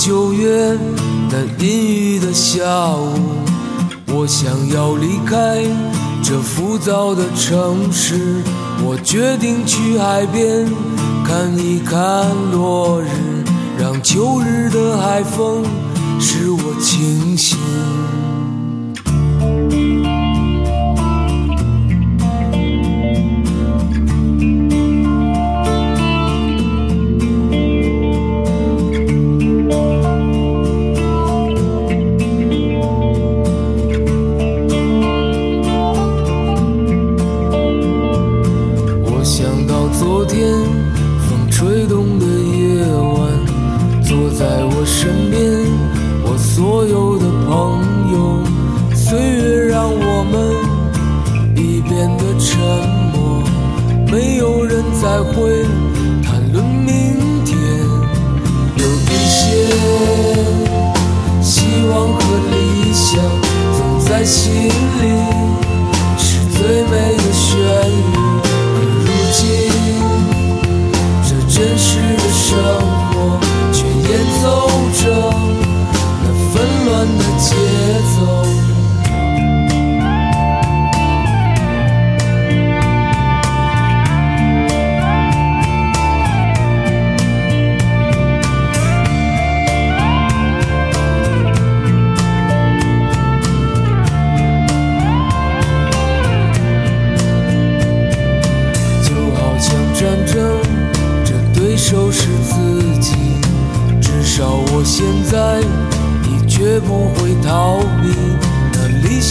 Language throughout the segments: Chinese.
九月那阴雨的下午，我想要离开这浮躁的城市。我决定去海边看一看落日，让秋日的海风使我清醒。昨天风吹动的夜晚，坐在我身边，我所有的朋友。岁月让我们已变得沉默，没有人再会谈论明天。有一些希望和理想总在心里，是最美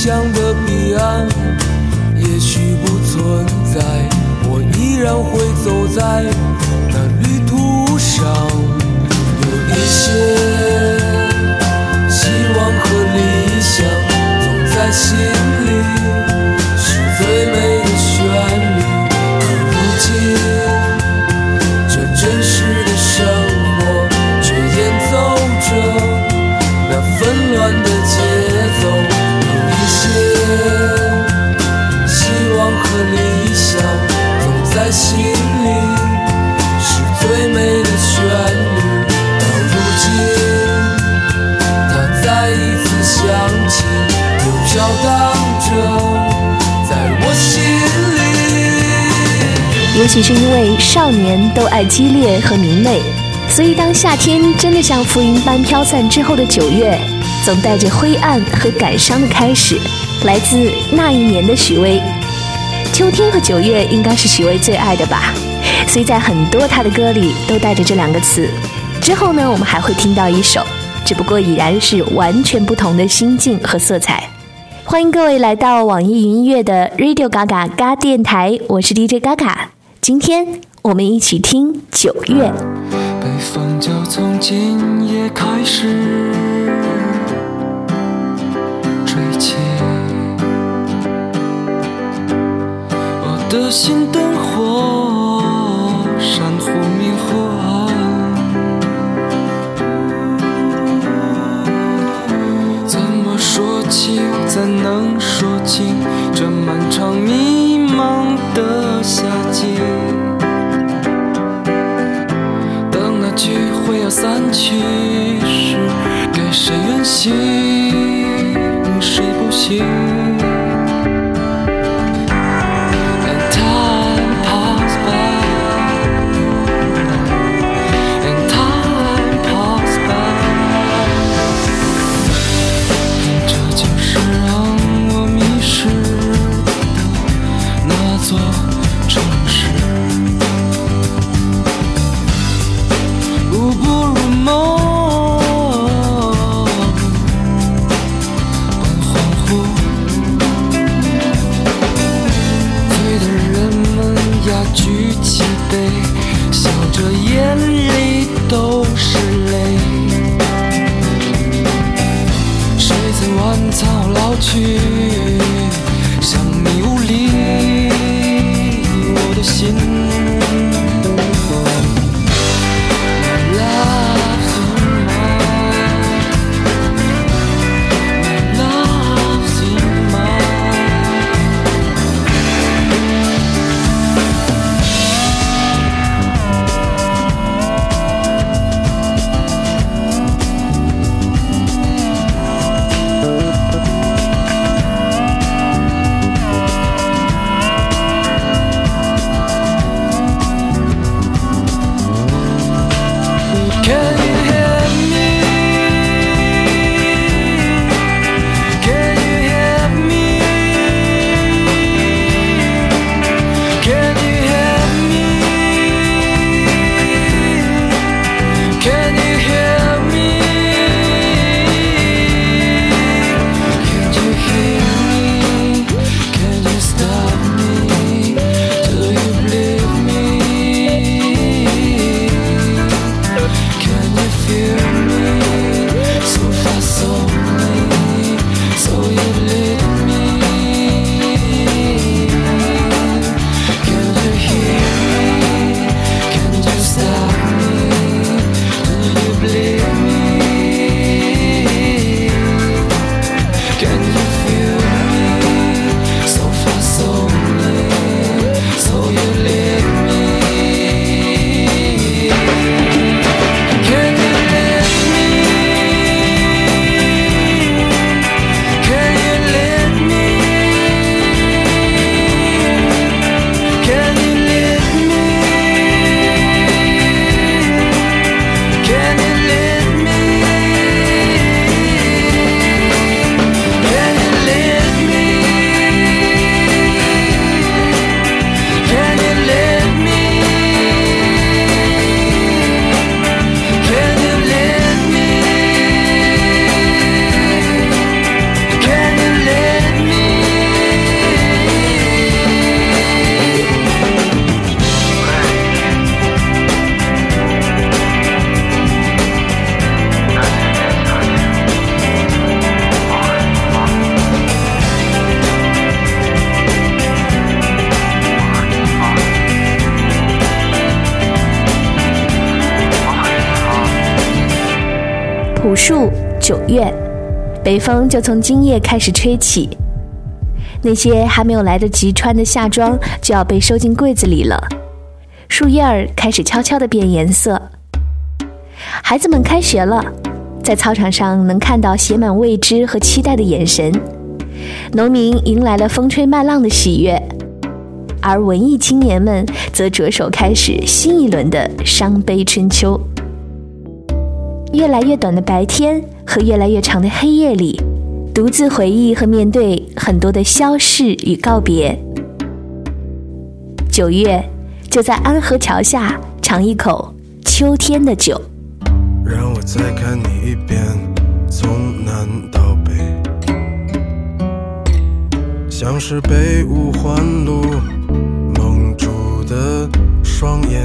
想的彼岸，也许不存在，我依然会走在那旅途上。有一些在心里，是最美的旋律。到如今，它再一次响起，又飘荡着，在我心里。也许是因为少年都爱激烈和明媚，所以当夏天真的像浮云般飘散之后的九月，总带着灰暗和感伤的开始。来自那一年的许巍，秋天和九月应该是许巍最爱的吧，所以在很多他的歌里都带着这两个词。之后呢，我们还会听到一首，只不过已然是完全不同的心境和色彩。欢迎各位来到网易云音乐的 Radio Gaga 嘎电台，我是 DJ Gaga。今天我们一起听九月。北风就从今夜开始的心灯火，闪忽明忽暗。怎么说清，怎能说清这漫长迷茫的夏季？当那聚会要散去时，给谁远行，谁不行九月，北风就从今夜开始吹起。那些还没有来得及穿的夏装就要被收进柜子里了。树叶儿开始悄悄地变颜色。孩子们开学了，在操场上能看到写满未知和期待的眼神。农民迎来了风吹麦浪的喜悦，而文艺青年们则着手开始新一轮的伤悲春秋。越来越短的白天和越来越长的黑夜里，独自回忆和面对很多的消逝与告别。九月，就在安河桥下尝一口秋天的酒。让我再看你一遍，从南到北，像是被五环路蒙住的双眼。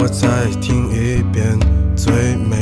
我再听一遍最美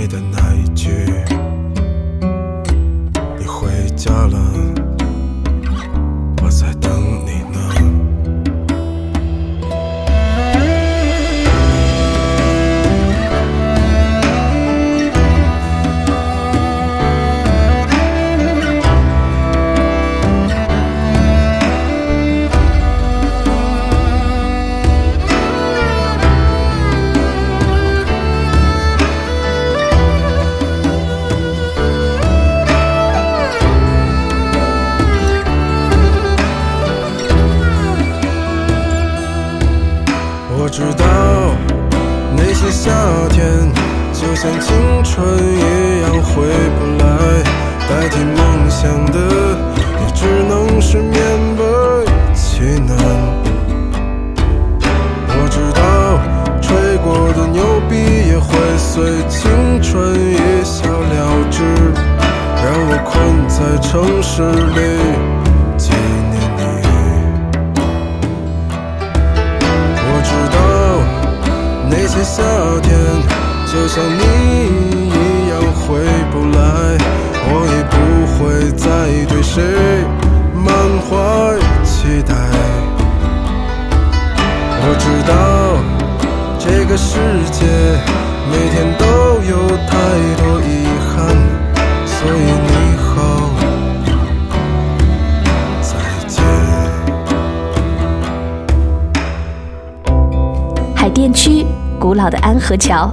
河桥，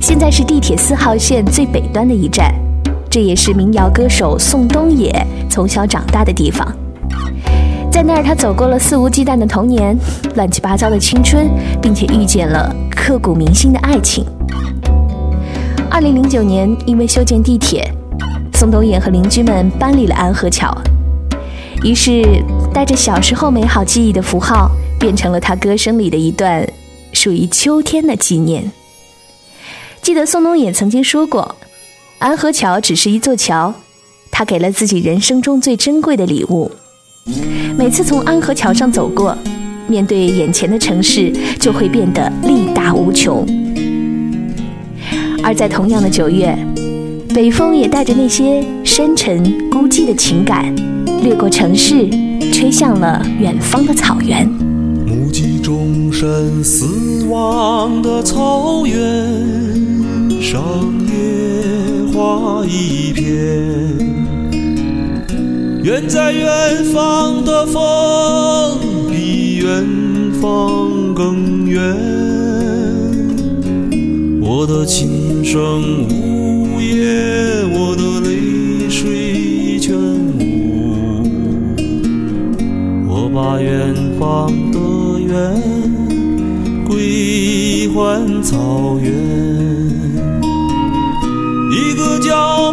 现在是地铁四号线最北端的一站，这也是民谣歌手宋冬野从小长大的地方。在那儿，他走过了肆无忌惮的童年，乱七八糟的青春，并且遇见了刻骨铭心的爱情。二零零九年，因为修建地铁，宋冬野和邻居们搬离了安河桥，于是带着小时候美好记忆的符号，变成了他歌声里的一段属于秋天的纪念。记得宋冬野曾经说过，安河桥只是一座桥，他给了自己人生中最珍贵的礼物。每次从安河桥上走过，面对眼前的城市，就会变得力大无穷。而在同样的九月，北风也带着那些深沉孤寂的情感，掠过城市，吹向了远方的草原。目击众生死亡的草原上，野花一片。远在远方的风，比远方更远。我的琴声呜咽，我的泪水全无。我把远方的远归还草原，一个叫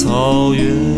草原，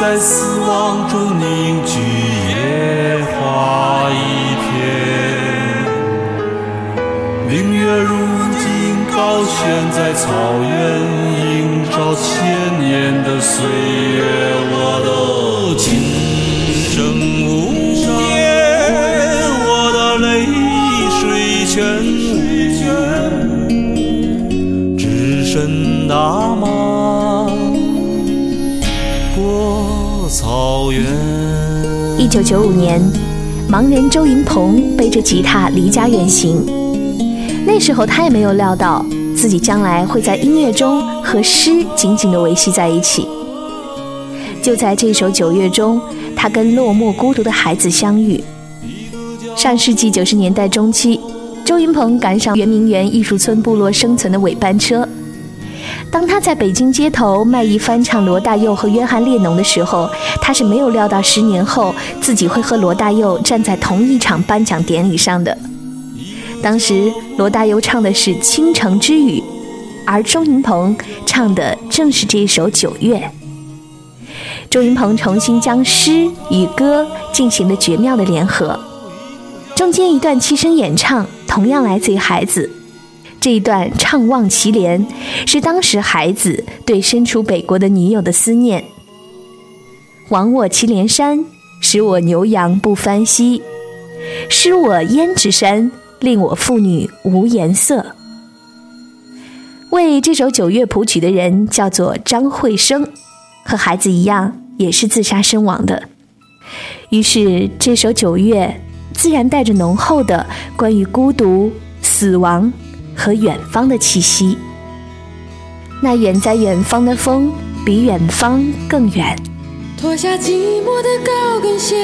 在死亡中凝聚野花一片，明月如今高悬在草原，映照千年的岁月。我的九九五年，盲人周云鹏背着吉他离家远行。那时候他也没有料到自己将来会在音乐中和诗紧紧地维系在一起。就在这首《九月》中，他跟落寞孤独的孩子相遇。上世纪九十年代中期，周云鹏赶上圆明园艺术村部落生存的尾班车。当他在北京街头卖艺翻唱罗大佑和约翰列侬的时候，他是没有料到十年后自己会和罗大佑站在同一场颁奖典礼上的。当时罗大佑唱的是《倾城之语》，而周云鹏唱的正是这首《九月》。周云鹏重新将诗与歌进行了绝妙的联合，中间一段七声演唱同样来自于孩子。这一段怅望祁连，是当时孩子对身处北国的女友的思念。亡我祁连山，使我牛羊不翻稀；失我胭脂山，令我妇女无颜色。为这首《九月》谱曲的人叫做张惠生，和孩子一样，也是自杀身亡的。于是这首《九月》自然带着浓厚的关于孤独、死亡和远方的气息。那远在远方的风，比远方更远。脱下寂寞的高跟鞋，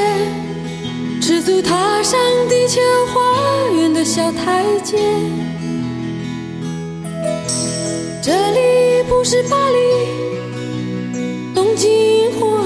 赤足踏上地球花园的小台阶。这里不是巴黎、东京或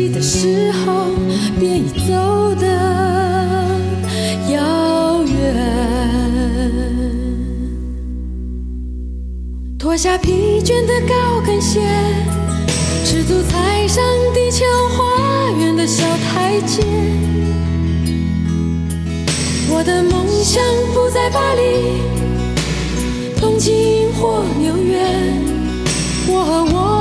叹息的时候，便已走得遥远。脱下疲倦的高跟鞋。赤足踩上地球花园的小台阶，我的梦想不在巴黎、东京或纽约，我和我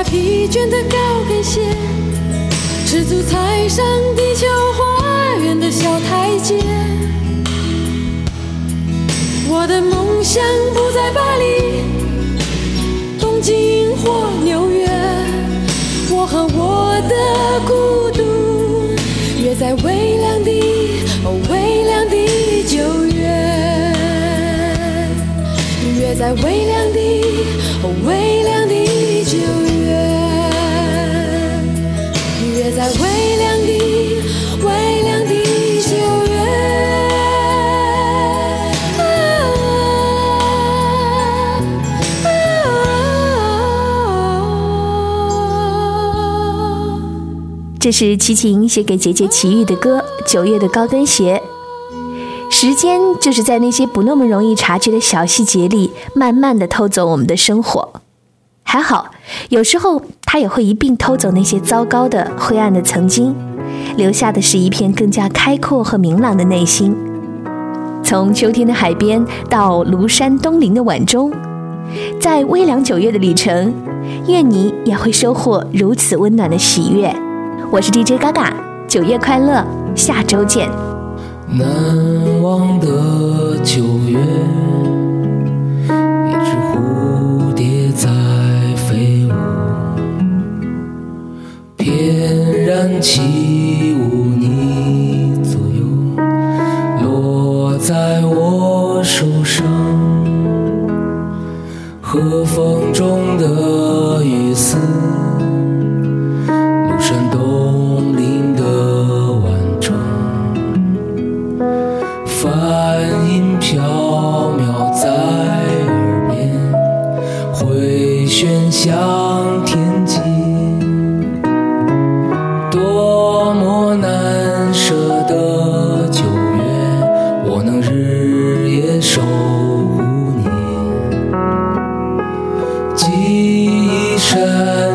下疲倦的高跟鞋，赤足踩上地球花园的小台阶。我的梦想不在巴黎、东京或纽约，我和我的孤独约在微凉的、哦微凉的九月。约在微凉的、这是齐秦写给姐姐齐豫的歌《九月的高跟鞋》。时间就是在那些不那么容易察觉的小细节里，慢慢的偷走我们的生活。还好，有时候它也会一并偷走那些糟糕的、灰暗的曾经，留下的是一片更加开阔和明朗的内心。从秋天的海边到庐山东林的晚钟，在微凉九月的旅程，愿你也会收获如此温暖的喜悦。我是 dj 嘎嘎九月快乐下周见。难忘的九月一只蝴蝶在飞舞翩然起这